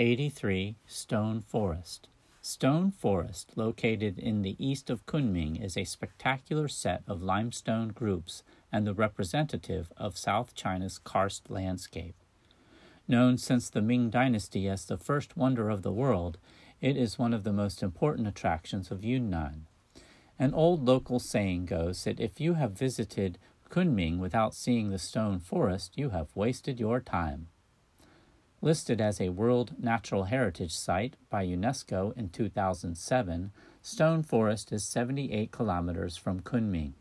83 Stone Forest. Stone Forest, located in the east of Kunming, is a spectacular set of limestone groups and the representative of South China's karst landscape. Known since the Ming Dynasty as the first wonder of the world, it is one of the most important attractions of Yunnan. An old local saying goes that if you have visited Kunming without seeing the stone forest, you have wasted your time. Listed as a World Natural Heritage Site by UNESCO in 2007, Stone Forest is 78 kilometers from Kunming.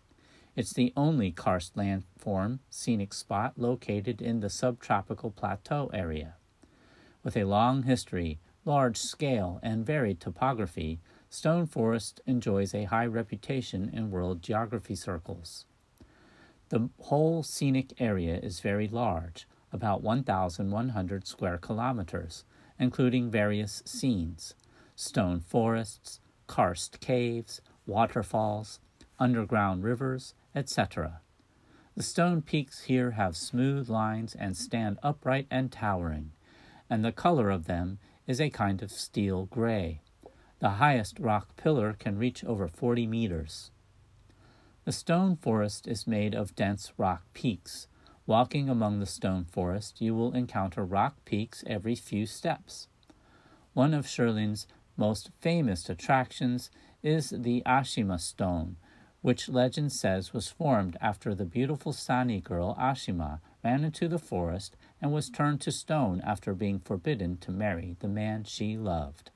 It's the only karst landform scenic spot located in the subtropical plateau area. With a long history, large scale, and varied topography, Stone Forest enjoys a high reputation in world geography circles. The whole scenic area is very large, about 1,100 square kilometers, including various scenes stone forests, karst caves, waterfalls, underground rivers, etc. The stone peaks here have smooth lines and stand upright and towering, and the color of them is a kind of steel gray. The highest rock pillar can reach over 40 meters. The stone forest is made of dense rock peaks, Walking among the stone forest, you will encounter rock peaks every few steps. One of Shilin's most famous attractions is the Ashima stone, which legend says was formed after the beautiful Sani girl Ashima ran into the forest and was turned to stone after being forbidden to marry the man she loved.